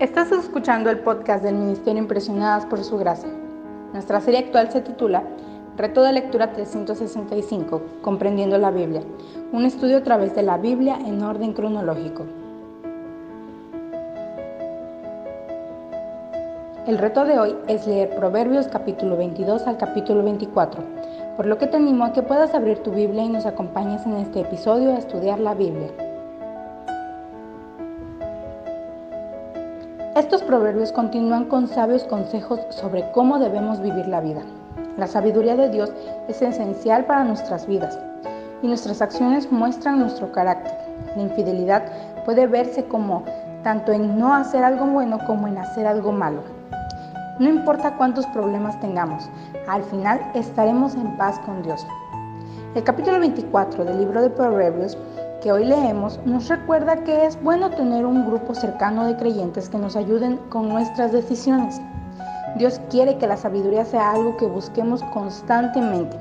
Estás escuchando el podcast del Ministerio Impresionadas por Su Gracia. Nuestra serie actual se titula Reto de Lectura 365, Comprendiendo la Biblia, un estudio a través de la Biblia en orden cronológico. El reto de hoy es leer Proverbios capítulo 22 al capítulo 24, por lo que te animo a que puedas abrir tu Biblia y nos acompañes en este episodio a estudiar la Biblia. Estos proverbios continúan con sabios consejos sobre cómo debemos vivir la vida. La sabiduría de Dios es esencial para nuestras vidas y nuestras acciones muestran nuestro carácter. La infidelidad puede verse como tanto en no hacer algo bueno como en hacer algo malo. No importa cuántos problemas tengamos, al final estaremos en paz con Dios. El capítulo 24 del libro de Proverbios que hoy leemos nos recuerda que es bueno tener un grupo cercano de creyentes que nos ayuden con nuestras decisiones. Dios quiere que la sabiduría sea algo que busquemos constantemente.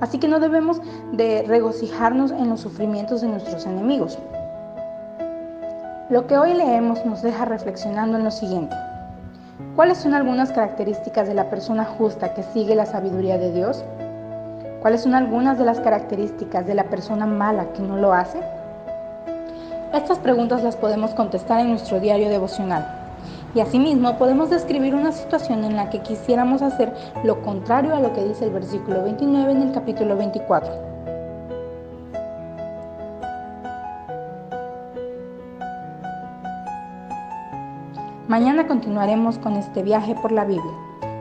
Así que no debemos de regocijarnos en los sufrimientos de nuestros enemigos. Lo que hoy leemos nos deja reflexionando en lo siguiente. ¿Cuáles son algunas características de la persona justa que sigue la sabiduría de Dios? ¿Cuáles son algunas de las características de la persona mala que no lo hace? Estas preguntas las podemos contestar en nuestro diario devocional. Y asimismo podemos describir una situación en la que quisiéramos hacer lo contrario a lo que dice el versículo 29 en el capítulo 24. Mañana continuaremos con este viaje por la Biblia.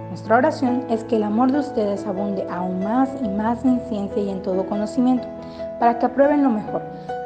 Nuestra oración es que el amor de ustedes abunde aún más y más en ciencia y en todo conocimiento, para que aprueben lo mejor